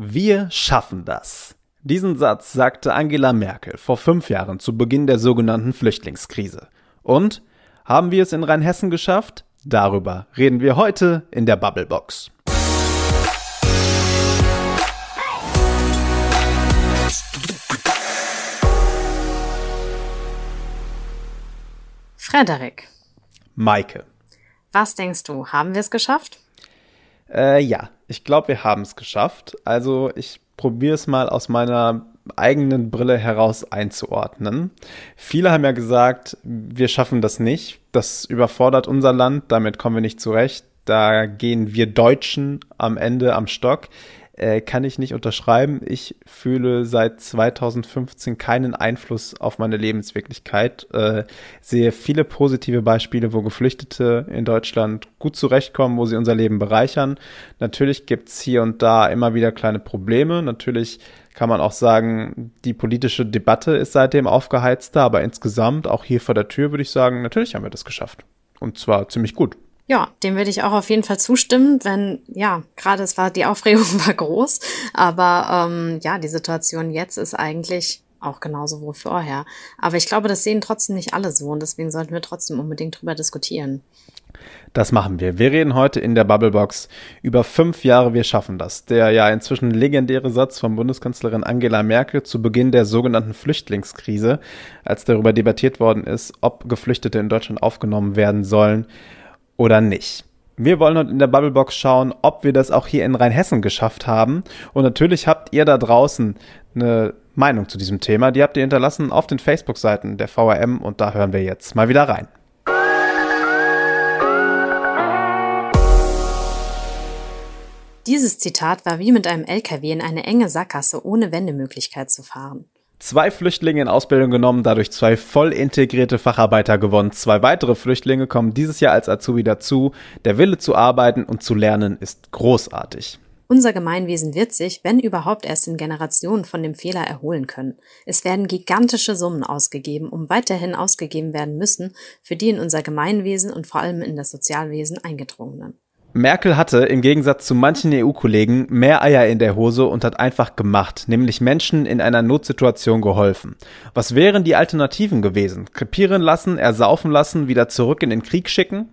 Wir schaffen das. Diesen Satz sagte Angela Merkel vor fünf Jahren zu Beginn der sogenannten Flüchtlingskrise. Und haben wir es in Rheinhessen geschafft? Darüber reden wir heute in der Bubblebox. Frederik. Maike. Was denkst du, haben wir es geschafft? Äh, ja, ich glaube, wir haben es geschafft. Also ich probiere es mal aus meiner eigenen Brille heraus einzuordnen. Viele haben ja gesagt, wir schaffen das nicht. Das überfordert unser Land, damit kommen wir nicht zurecht. Da gehen wir Deutschen am Ende am Stock äh, kann ich nicht unterschreiben. Ich fühle seit 2015 keinen Einfluss auf meine Lebenswirklichkeit. Äh, sehe viele positive Beispiele, wo Geflüchtete in Deutschland gut zurechtkommen, wo sie unser Leben bereichern. Natürlich gibt's hier und da immer wieder kleine Probleme. Natürlich kann man auch sagen, die politische Debatte ist seitdem aufgeheizter, aber insgesamt, auch hier vor der Tür, würde ich sagen, natürlich haben wir das geschafft. Und zwar ziemlich gut. Ja, dem würde ich auch auf jeden Fall zustimmen, wenn, ja, gerade es war, die Aufregung war groß, aber ähm, ja, die Situation jetzt ist eigentlich auch genauso wie vorher. Aber ich glaube, das sehen trotzdem nicht alle so und deswegen sollten wir trotzdem unbedingt drüber diskutieren. Das machen wir. Wir reden heute in der Bubblebox über fünf Jahre Wir schaffen das. Der ja inzwischen legendäre Satz von Bundeskanzlerin Angela Merkel zu Beginn der sogenannten Flüchtlingskrise, als darüber debattiert worden ist, ob Geflüchtete in Deutschland aufgenommen werden sollen oder nicht. Wir wollen heute in der Bubblebox schauen, ob wir das auch hier in Rheinhessen geschafft haben. Und natürlich habt ihr da draußen eine Meinung zu diesem Thema. Die habt ihr hinterlassen auf den Facebook-Seiten der VRM und da hören wir jetzt mal wieder rein. Dieses Zitat war wie mit einem LKW in eine enge Sackgasse ohne Wendemöglichkeit zu fahren zwei Flüchtlinge in Ausbildung genommen, dadurch zwei voll integrierte Facharbeiter gewonnen. Zwei weitere Flüchtlinge kommen dieses Jahr als Azubi dazu. Der Wille zu arbeiten und zu lernen ist großartig. Unser Gemeinwesen wird sich, wenn überhaupt erst in Generationen von dem Fehler erholen können. Es werden gigantische Summen ausgegeben, um weiterhin ausgegeben werden müssen, für die in unser Gemeinwesen und vor allem in das Sozialwesen eingedrungenen. Merkel hatte im Gegensatz zu manchen EU-Kollegen mehr Eier in der Hose und hat einfach gemacht, nämlich Menschen in einer Notsituation geholfen. Was wären die Alternativen gewesen? Krepieren lassen, ersaufen lassen, wieder zurück in den Krieg schicken?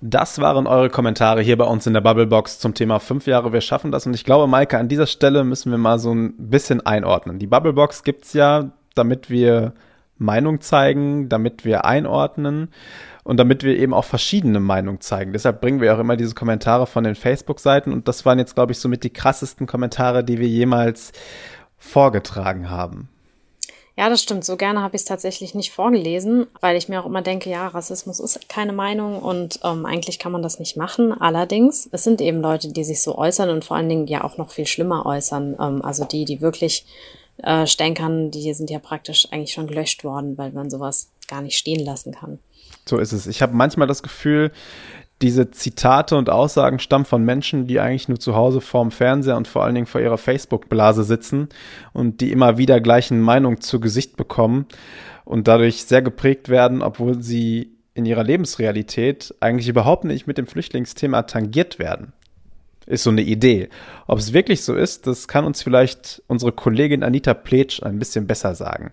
Das waren eure Kommentare hier bei uns in der Bubblebox zum Thema 5 Jahre, wir schaffen das. Und ich glaube, Maike, an dieser Stelle müssen wir mal so ein bisschen einordnen. Die Bubblebox gibt's ja, damit wir Meinung zeigen, damit wir einordnen und damit wir eben auch verschiedene Meinungen zeigen. Deshalb bringen wir auch immer diese Kommentare von den Facebook-Seiten und das waren jetzt, glaube ich, somit die krassesten Kommentare, die wir jemals vorgetragen haben. Ja, das stimmt. So gerne habe ich es tatsächlich nicht vorgelesen, weil ich mir auch immer denke, ja, Rassismus ist keine Meinung und ähm, eigentlich kann man das nicht machen. Allerdings, es sind eben Leute, die sich so äußern und vor allen Dingen ja auch noch viel schlimmer äußern. Ähm, also die, die wirklich äh, Stänkern, die sind ja praktisch eigentlich schon gelöscht worden, weil man sowas gar nicht stehen lassen kann. So ist es. Ich habe manchmal das Gefühl, diese Zitate und Aussagen stammen von Menschen, die eigentlich nur zu Hause vorm Fernseher und vor allen Dingen vor ihrer Facebook-Blase sitzen und die immer wieder gleichen Meinungen zu Gesicht bekommen und dadurch sehr geprägt werden, obwohl sie in ihrer Lebensrealität eigentlich überhaupt nicht mit dem Flüchtlingsthema tangiert werden ist so eine Idee. Ob es wirklich so ist, das kann uns vielleicht unsere Kollegin Anita Pletsch ein bisschen besser sagen.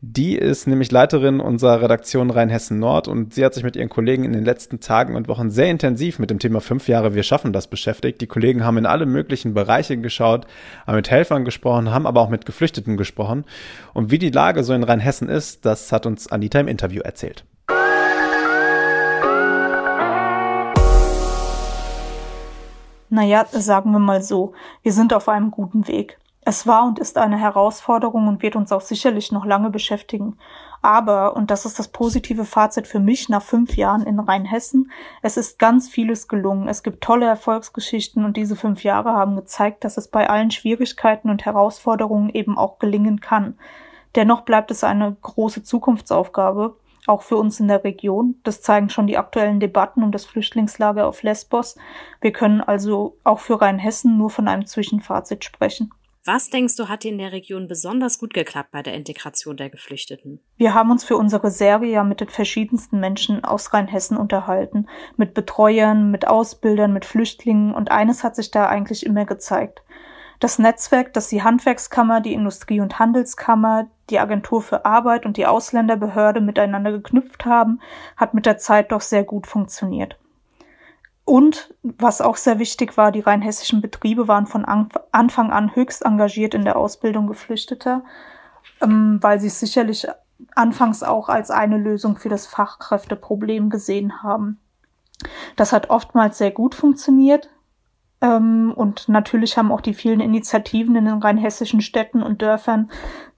Die ist nämlich Leiterin unserer Redaktion Rheinhessen Nord und sie hat sich mit ihren Kollegen in den letzten Tagen und Wochen sehr intensiv mit dem Thema fünf Jahre Wir schaffen das beschäftigt. Die Kollegen haben in alle möglichen Bereiche geschaut, haben mit Helfern gesprochen, haben aber auch mit Geflüchteten gesprochen. Und wie die Lage so in Rheinhessen ist, das hat uns Anita im Interview erzählt. Naja, sagen wir mal so, wir sind auf einem guten Weg. Es war und ist eine Herausforderung und wird uns auch sicherlich noch lange beschäftigen. Aber, und das ist das positive Fazit für mich nach fünf Jahren in Rheinhessen, es ist ganz vieles gelungen. Es gibt tolle Erfolgsgeschichten und diese fünf Jahre haben gezeigt, dass es bei allen Schwierigkeiten und Herausforderungen eben auch gelingen kann. Dennoch bleibt es eine große Zukunftsaufgabe, auch für uns in der Region. Das zeigen schon die aktuellen Debatten um das Flüchtlingslager auf Lesbos. Wir können also auch für Rheinhessen nur von einem Zwischenfazit sprechen. Was denkst du, hat dir in der Region besonders gut geklappt bei der Integration der Geflüchteten? Wir haben uns für unsere Serie ja mit den verschiedensten Menschen aus Rheinhessen unterhalten. Mit Betreuern, mit Ausbildern, mit Flüchtlingen und eines hat sich da eigentlich immer gezeigt. Das Netzwerk, das die Handwerkskammer, die Industrie- und Handelskammer, die Agentur für Arbeit und die Ausländerbehörde miteinander geknüpft haben, hat mit der Zeit doch sehr gut funktioniert. Und was auch sehr wichtig war, die rheinhessischen Betriebe waren von Anfang an höchst engagiert in der Ausbildung Geflüchteter, ähm, weil sie es sicherlich anfangs auch als eine Lösung für das Fachkräfteproblem gesehen haben. Das hat oftmals sehr gut funktioniert. Ähm, und natürlich haben auch die vielen Initiativen in den rheinhessischen Städten und Dörfern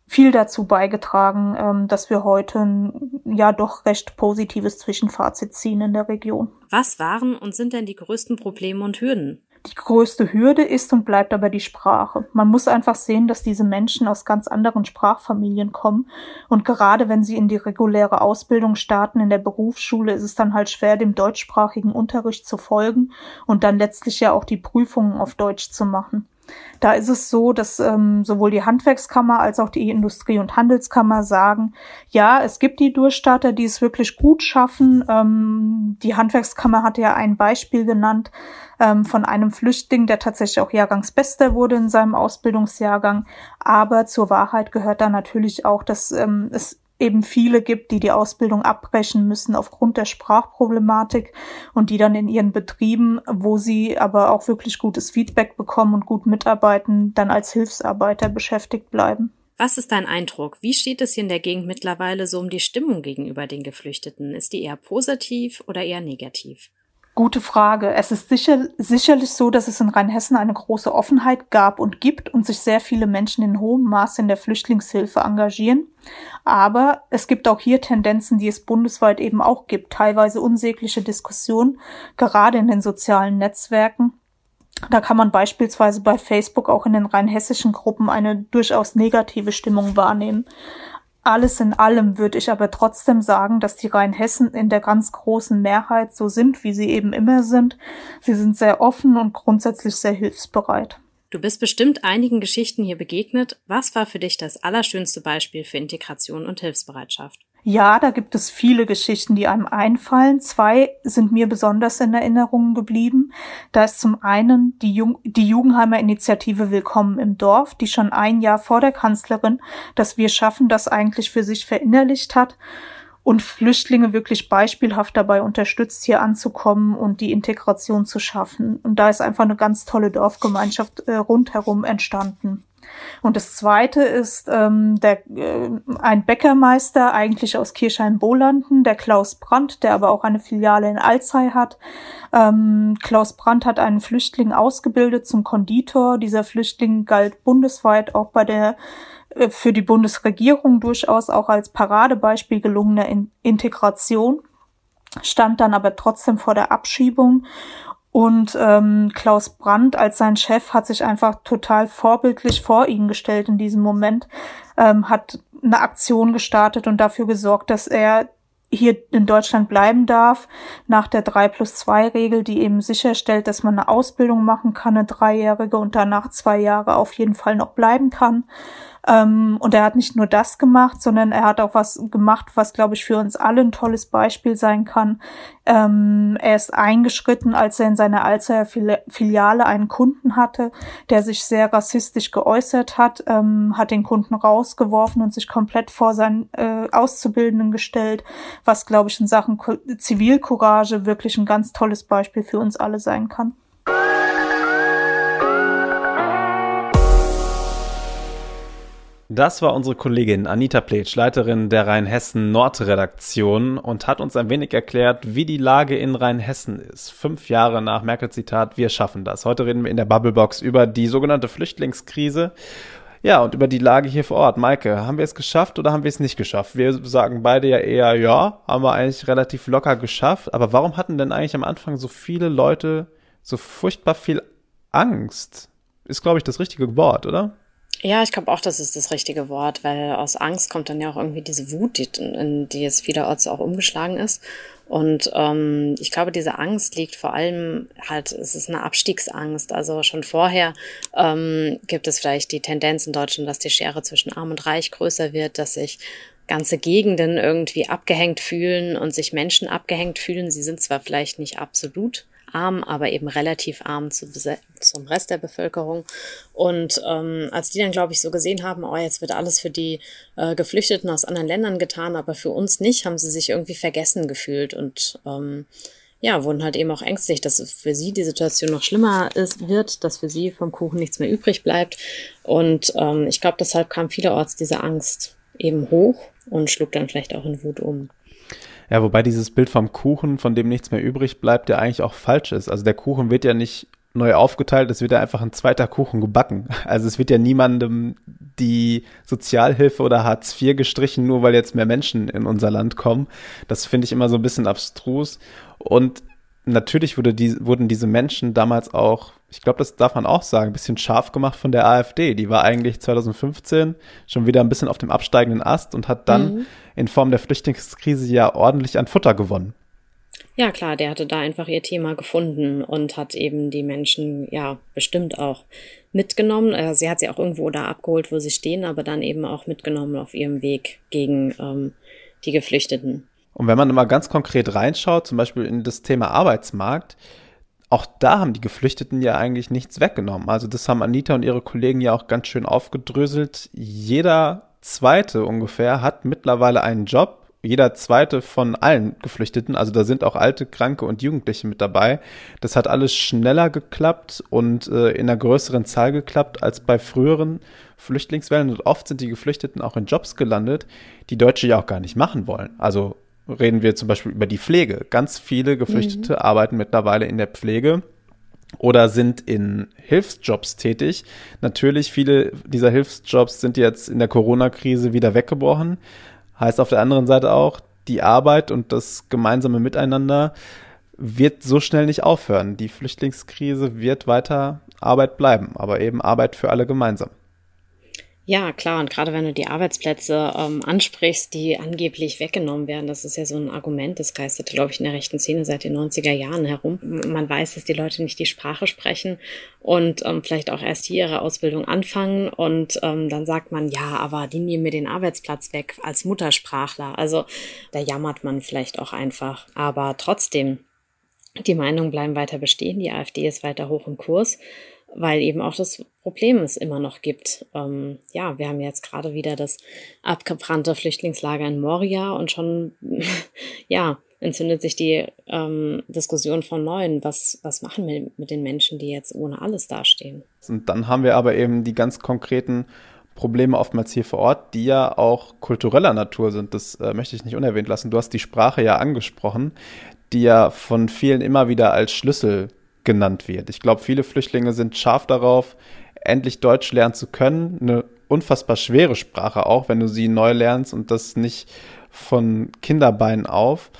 viel dazu beigetragen, ähm, dass wir heute ein ja doch recht positives Zwischenfazit ziehen in der Region. Was waren und sind denn die größten Probleme und Hürden? Die größte Hürde ist und bleibt aber die Sprache. Man muss einfach sehen, dass diese Menschen aus ganz anderen Sprachfamilien kommen. Und gerade wenn sie in die reguläre Ausbildung starten in der Berufsschule, ist es dann halt schwer, dem deutschsprachigen Unterricht zu folgen und dann letztlich ja auch die Prüfungen auf Deutsch zu machen. Da ist es so, dass ähm, sowohl die Handwerkskammer als auch die Industrie- und Handelskammer sagen, ja, es gibt die Durchstarter, die es wirklich gut schaffen. Ähm, die Handwerkskammer hatte ja ein Beispiel genannt ähm, von einem Flüchtling, der tatsächlich auch Jahrgangsbester wurde in seinem Ausbildungsjahrgang. Aber zur Wahrheit gehört da natürlich auch, dass ähm, es eben viele gibt, die die Ausbildung abbrechen müssen aufgrund der Sprachproblematik und die dann in ihren Betrieben, wo sie aber auch wirklich gutes Feedback bekommen und gut mitarbeiten, dann als Hilfsarbeiter beschäftigt bleiben. Was ist dein Eindruck? Wie steht es hier in der Gegend mittlerweile so um die Stimmung gegenüber den Geflüchteten? Ist die eher positiv oder eher negativ? Gute Frage. Es ist sicher, sicherlich so, dass es in Rheinhessen eine große Offenheit gab und gibt und sich sehr viele Menschen in hohem Maße in der Flüchtlingshilfe engagieren. Aber es gibt auch hier Tendenzen, die es bundesweit eben auch gibt, teilweise unsägliche Diskussionen, gerade in den sozialen Netzwerken. Da kann man beispielsweise bei Facebook auch in den rheinhessischen Gruppen eine durchaus negative Stimmung wahrnehmen. Alles in allem würde ich aber trotzdem sagen, dass die Rheinhessen in der ganz großen Mehrheit so sind, wie sie eben immer sind. Sie sind sehr offen und grundsätzlich sehr hilfsbereit. Du bist bestimmt einigen Geschichten hier begegnet. Was war für dich das allerschönste Beispiel für Integration und Hilfsbereitschaft? Ja, da gibt es viele Geschichten, die einem einfallen. Zwei sind mir besonders in Erinnerung geblieben. Da ist zum einen die, Jung die Jugendheimer Initiative Willkommen im Dorf, die schon ein Jahr vor der Kanzlerin das Wir schaffen das eigentlich für sich verinnerlicht hat und Flüchtlinge wirklich beispielhaft dabei unterstützt, hier anzukommen und die Integration zu schaffen. Und da ist einfach eine ganz tolle Dorfgemeinschaft äh, rundherum entstanden. Und das zweite ist ähm, der, äh, ein Bäckermeister, eigentlich aus Kirchheim-Bolanden, der Klaus Brandt, der aber auch eine Filiale in Alzey hat. Ähm, Klaus Brandt hat einen Flüchtling ausgebildet zum Konditor. Dieser Flüchtling galt bundesweit auch bei der äh, für die Bundesregierung durchaus auch als Paradebeispiel gelungener in Integration stand dann aber trotzdem vor der Abschiebung und ähm, Klaus Brandt als sein Chef hat sich einfach total vorbildlich vor ihn gestellt in diesem Moment, ähm, hat eine Aktion gestartet und dafür gesorgt, dass er hier in Deutschland bleiben darf, nach der 3 plus 2 Regel, die eben sicherstellt, dass man eine Ausbildung machen kann, eine dreijährige und danach zwei Jahre auf jeden Fall noch bleiben kann. Ähm, und er hat nicht nur das gemacht, sondern er hat auch was gemacht, was, glaube ich, für uns alle ein tolles Beispiel sein kann. Ähm, er ist eingeschritten, als er in seiner Alzer Filiale einen Kunden hatte, der sich sehr rassistisch geäußert hat, ähm, hat den Kunden rausgeworfen und sich komplett vor seinen äh, Auszubildenden gestellt, was, glaube ich, in Sachen Zivilcourage wirklich ein ganz tolles Beispiel für uns alle sein kann. Das war unsere Kollegin Anita Pletsch, Leiterin der Rheinhessen-Nord-Redaktion und hat uns ein wenig erklärt, wie die Lage in Rheinhessen ist. Fünf Jahre nach Merkel-Zitat, wir schaffen das. Heute reden wir in der Bubblebox über die sogenannte Flüchtlingskrise. Ja, und über die Lage hier vor Ort. Maike, haben wir es geschafft oder haben wir es nicht geschafft? Wir sagen beide ja eher, ja, haben wir eigentlich relativ locker geschafft. Aber warum hatten denn eigentlich am Anfang so viele Leute so furchtbar viel Angst? Ist, glaube ich, das richtige Wort, oder? Ja, ich glaube auch, das ist das richtige Wort, weil aus Angst kommt dann ja auch irgendwie diese Wut, die, in die es vielerorts auch umgeschlagen ist. Und ähm, ich glaube, diese Angst liegt vor allem halt, es ist eine Abstiegsangst. Also schon vorher ähm, gibt es vielleicht die Tendenz in Deutschland, dass die Schere zwischen Arm und Reich größer wird, dass sich ganze Gegenden irgendwie abgehängt fühlen und sich Menschen abgehängt fühlen. Sie sind zwar vielleicht nicht absolut arm, aber eben relativ arm zu, zum Rest der Bevölkerung. Und ähm, als die dann, glaube ich, so gesehen haben, oh, jetzt wird alles für die äh, Geflüchteten aus anderen Ländern getan, aber für uns nicht, haben sie sich irgendwie vergessen gefühlt und ähm, ja, wurden halt eben auch ängstlich, dass für sie die Situation noch schlimmer ist, wird, dass für sie vom Kuchen nichts mehr übrig bleibt. Und ähm, ich glaube, deshalb kam vielerorts diese Angst eben hoch und schlug dann vielleicht auch in Wut um. Ja, wobei dieses Bild vom Kuchen, von dem nichts mehr übrig bleibt, ja eigentlich auch falsch ist. Also der Kuchen wird ja nicht neu aufgeteilt, es wird ja einfach ein zweiter Kuchen gebacken. Also es wird ja niemandem die Sozialhilfe oder Hartz IV gestrichen, nur weil jetzt mehr Menschen in unser Land kommen. Das finde ich immer so ein bisschen abstrus. Und natürlich wurde die, wurden diese Menschen damals auch, ich glaube, das darf man auch sagen, ein bisschen scharf gemacht von der AfD. Die war eigentlich 2015 schon wieder ein bisschen auf dem absteigenden Ast und hat dann mhm. In Form der Flüchtlingskrise ja ordentlich an Futter gewonnen. Ja, klar, der hatte da einfach ihr Thema gefunden und hat eben die Menschen ja bestimmt auch mitgenommen. Äh, sie hat sie auch irgendwo da abgeholt, wo sie stehen, aber dann eben auch mitgenommen auf ihrem Weg gegen ähm, die Geflüchteten. Und wenn man mal ganz konkret reinschaut, zum Beispiel in das Thema Arbeitsmarkt, auch da haben die Geflüchteten ja eigentlich nichts weggenommen. Also das haben Anita und ihre Kollegen ja auch ganz schön aufgedröselt. Jeder zweite ungefähr hat mittlerweile einen Job. Jeder zweite von allen Geflüchteten, also da sind auch alte, kranke und Jugendliche mit dabei. Das hat alles schneller geklappt und äh, in einer größeren Zahl geklappt als bei früheren Flüchtlingswellen. Und oft sind die Geflüchteten auch in Jobs gelandet, die Deutsche ja auch gar nicht machen wollen. Also reden wir zum Beispiel über die Pflege. Ganz viele Geflüchtete mhm. arbeiten mittlerweile in der Pflege oder sind in Hilfsjobs tätig. Natürlich, viele dieser Hilfsjobs sind jetzt in der Corona-Krise wieder weggebrochen. Heißt auf der anderen Seite auch, die Arbeit und das gemeinsame Miteinander wird so schnell nicht aufhören. Die Flüchtlingskrise wird weiter Arbeit bleiben, aber eben Arbeit für alle gemeinsam. Ja, klar. Und gerade wenn du die Arbeitsplätze ähm, ansprichst, die angeblich weggenommen werden, das ist ja so ein Argument, das geistert, glaube ich, in der rechten Szene seit den 90er Jahren herum. Man weiß, dass die Leute nicht die Sprache sprechen und ähm, vielleicht auch erst hier ihre Ausbildung anfangen und ähm, dann sagt man, ja, aber die nehmen mir den Arbeitsplatz weg als Muttersprachler. Also da jammert man vielleicht auch einfach. Aber trotzdem, die Meinungen bleiben weiter bestehen. Die AfD ist weiter hoch im Kurs weil eben auch das Problem es immer noch gibt. Ähm, ja, wir haben jetzt gerade wieder das abgebrannte Flüchtlingslager in Moria und schon, ja, entzündet sich die ähm, Diskussion von Neuen. Was, was machen wir mit den Menschen, die jetzt ohne alles dastehen? Und dann haben wir aber eben die ganz konkreten Probleme oftmals hier vor Ort, die ja auch kultureller Natur sind. Das äh, möchte ich nicht unerwähnt lassen. Du hast die Sprache ja angesprochen, die ja von vielen immer wieder als Schlüssel genannt wird. Ich glaube, viele Flüchtlinge sind scharf darauf, endlich Deutsch lernen zu können. Eine unfassbar schwere Sprache auch, wenn du sie neu lernst und das nicht von Kinderbeinen auf.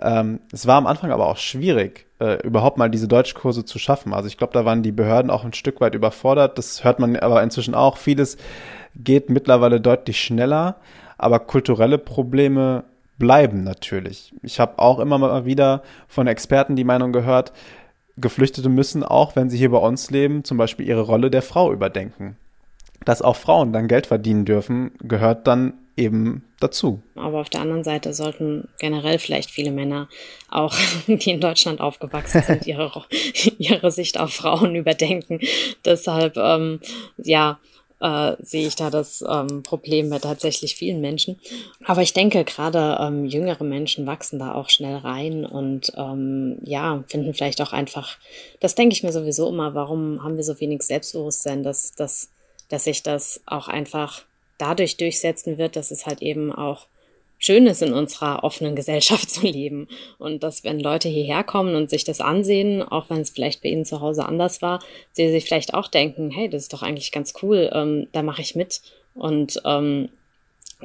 Ähm, es war am Anfang aber auch schwierig, äh, überhaupt mal diese Deutschkurse zu schaffen. Also ich glaube, da waren die Behörden auch ein Stück weit überfordert. Das hört man aber inzwischen auch. Vieles geht mittlerweile deutlich schneller, aber kulturelle Probleme bleiben natürlich. Ich habe auch immer mal wieder von Experten die Meinung gehört, Geflüchtete müssen auch, wenn sie hier bei uns leben, zum Beispiel ihre Rolle der Frau überdenken. Dass auch Frauen dann Geld verdienen dürfen, gehört dann eben dazu. Aber auf der anderen Seite sollten generell vielleicht viele Männer, auch die in Deutschland aufgewachsen sind, ihre, ihre Sicht auf Frauen überdenken. Deshalb, ähm, ja, äh, sehe ich da das ähm, Problem bei tatsächlich vielen Menschen. Aber ich denke, gerade ähm, jüngere Menschen wachsen da auch schnell rein und ähm, ja, finden vielleicht auch einfach, das denke ich mir sowieso immer, warum haben wir so wenig Selbstbewusstsein, dass, dass, dass sich das auch einfach dadurch durchsetzen wird, dass es halt eben auch schön ist, in unserer offenen Gesellschaft zu leben. Und dass, wenn Leute hierher kommen und sich das ansehen, auch wenn es vielleicht bei ihnen zu Hause anders war, sie sich vielleicht auch denken, hey, das ist doch eigentlich ganz cool, ähm, da mache ich mit. Und ähm,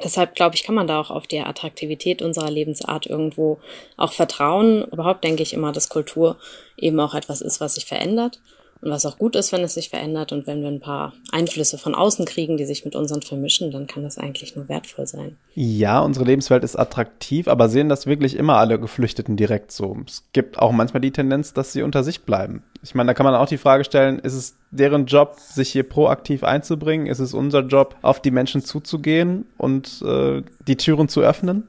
deshalb, glaube ich, kann man da auch auf die Attraktivität unserer Lebensart irgendwo auch vertrauen. Überhaupt denke ich immer, dass Kultur eben auch etwas ist, was sich verändert. Und was auch gut ist, wenn es sich verändert und wenn wir ein paar Einflüsse von außen kriegen, die sich mit unseren vermischen, dann kann das eigentlich nur wertvoll sein. Ja, unsere Lebenswelt ist attraktiv, aber sehen das wirklich immer alle Geflüchteten direkt so? Es gibt auch manchmal die Tendenz, dass sie unter sich bleiben. Ich meine, da kann man auch die Frage stellen, ist es deren Job, sich hier proaktiv einzubringen? Ist es unser Job, auf die Menschen zuzugehen und äh, die Türen zu öffnen?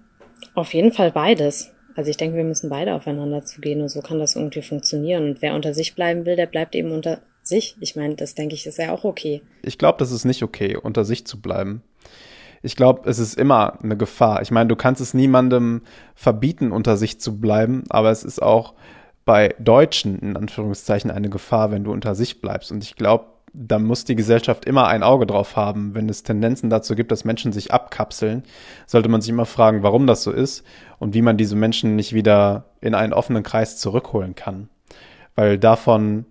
Auf jeden Fall beides. Also ich denke, wir müssen beide aufeinander zugehen und so kann das irgendwie funktionieren. Und wer unter sich bleiben will, der bleibt eben unter sich. Ich meine, das denke ich, ist ja auch okay. Ich glaube, das ist nicht okay, unter sich zu bleiben. Ich glaube, es ist immer eine Gefahr. Ich meine, du kannst es niemandem verbieten, unter sich zu bleiben, aber es ist auch bei Deutschen in Anführungszeichen eine Gefahr, wenn du unter sich bleibst. Und ich glaube, da muss die Gesellschaft immer ein Auge drauf haben. Wenn es Tendenzen dazu gibt, dass Menschen sich abkapseln, sollte man sich immer fragen, warum das so ist und wie man diese Menschen nicht wieder in einen offenen Kreis zurückholen kann. Weil davon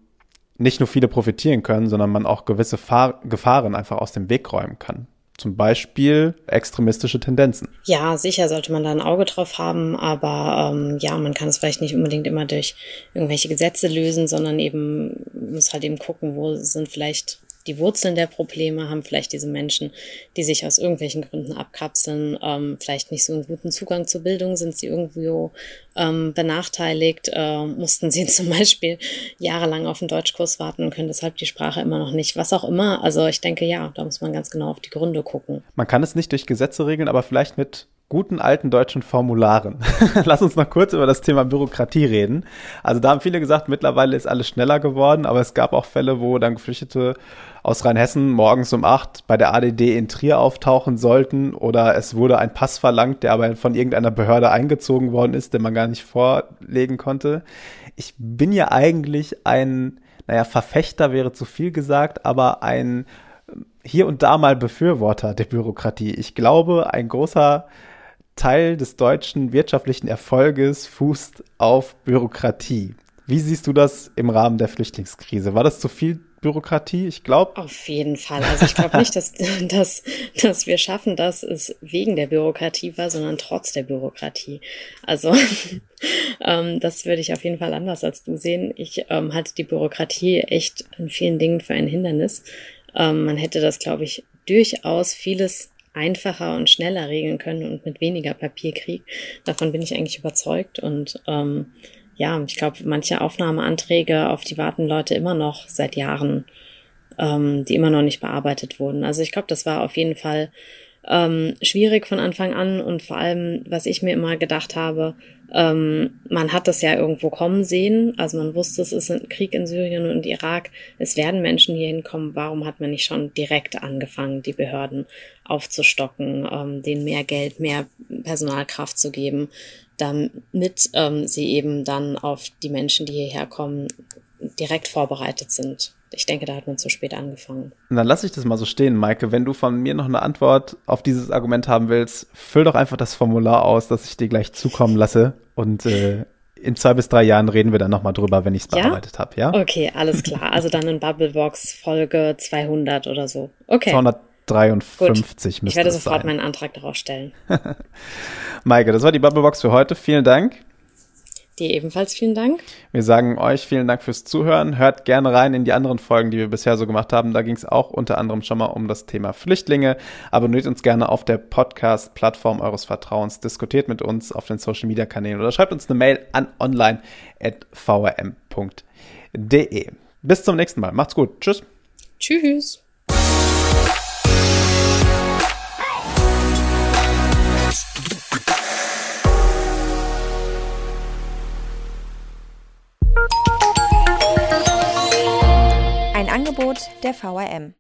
nicht nur viele profitieren können, sondern man auch gewisse Fahr Gefahren einfach aus dem Weg räumen kann. Zum Beispiel extremistische Tendenzen. Ja, sicher sollte man da ein Auge drauf haben, aber ähm, ja, man kann es vielleicht nicht unbedingt immer durch irgendwelche Gesetze lösen, sondern eben muss halt eben gucken, wo sind vielleicht die Wurzeln der Probleme, haben vielleicht diese Menschen, die sich aus irgendwelchen Gründen abkapseln, ähm, vielleicht nicht so einen guten Zugang zur Bildung, sind sie irgendwo ähm, benachteiligt, äh, mussten sie zum Beispiel jahrelang auf einen Deutschkurs warten und können deshalb die Sprache immer noch nicht, was auch immer. Also ich denke, ja, da muss man ganz genau auf die Gründe gucken. Man kann es nicht durch Gesetze regeln, aber vielleicht mit guten alten deutschen Formularen. Lass uns noch kurz über das Thema Bürokratie reden. Also da haben viele gesagt, mittlerweile ist alles schneller geworden, aber es gab auch Fälle, wo dann Geflüchtete aus Rheinhessen morgens um acht bei der ADD in Trier auftauchen sollten oder es wurde ein Pass verlangt, der aber von irgendeiner Behörde eingezogen worden ist, den man gar nicht vorlegen konnte. Ich bin ja eigentlich ein, naja, Verfechter wäre zu viel gesagt, aber ein hier und da mal Befürworter der Bürokratie. Ich glaube, ein großer Teil des deutschen wirtschaftlichen Erfolges fußt auf Bürokratie. Wie siehst du das im Rahmen der Flüchtlingskrise? War das zu viel Bürokratie? Ich glaube. Auf jeden Fall. Also ich glaube nicht, dass, dass, dass wir schaffen, dass es wegen der Bürokratie war, sondern trotz der Bürokratie. Also ähm, das würde ich auf jeden Fall anders als du sehen. Ich ähm, halte die Bürokratie echt in vielen Dingen für ein Hindernis. Ähm, man hätte das, glaube ich, durchaus vieles einfacher und schneller regeln können und mit weniger Papierkrieg. Davon bin ich eigentlich überzeugt. Und ähm, ja, ich glaube, manche Aufnahmeanträge, auf die warten Leute immer noch seit Jahren, ähm, die immer noch nicht bearbeitet wurden. Also ich glaube, das war auf jeden Fall ähm, schwierig von Anfang an und vor allem, was ich mir immer gedacht habe, ähm, man hat das ja irgendwo kommen sehen. Also man wusste, es ist ein Krieg in Syrien und Irak. Es werden Menschen hier hinkommen. Warum hat man nicht schon direkt angefangen, die Behörden aufzustocken, ähm, denen mehr Geld, mehr Personalkraft zu geben, damit ähm, sie eben dann auf die Menschen, die hierher kommen, direkt vorbereitet sind? Ich denke, da hat man zu spät angefangen. Und dann lasse ich das mal so stehen, Maike. Wenn du von mir noch eine Antwort auf dieses Argument haben willst, füll doch einfach das Formular aus, das ich dir gleich zukommen lasse. Und äh, in zwei bis drei Jahren reden wir dann nochmal drüber, wenn ich es bearbeitet ja? habe, ja? Okay, alles klar. Also dann in Bubblebox Folge 200 oder so. Okay. 253 Gut. Ich werde sofort sein. meinen Antrag darauf stellen. Maike, das war die Bubblebox für heute. Vielen Dank. Dir ebenfalls vielen Dank. Wir sagen euch vielen Dank fürs Zuhören. Hört gerne rein in die anderen Folgen, die wir bisher so gemacht haben. Da ging es auch unter anderem schon mal um das Thema Flüchtlinge. Abonniert uns gerne auf der Podcast-Plattform eures Vertrauens. Diskutiert mit uns auf den Social-Media-Kanälen oder schreibt uns eine Mail an online.vrm.de. Bis zum nächsten Mal. Macht's gut. Tschüss. Tschüss. Angebot der VRM.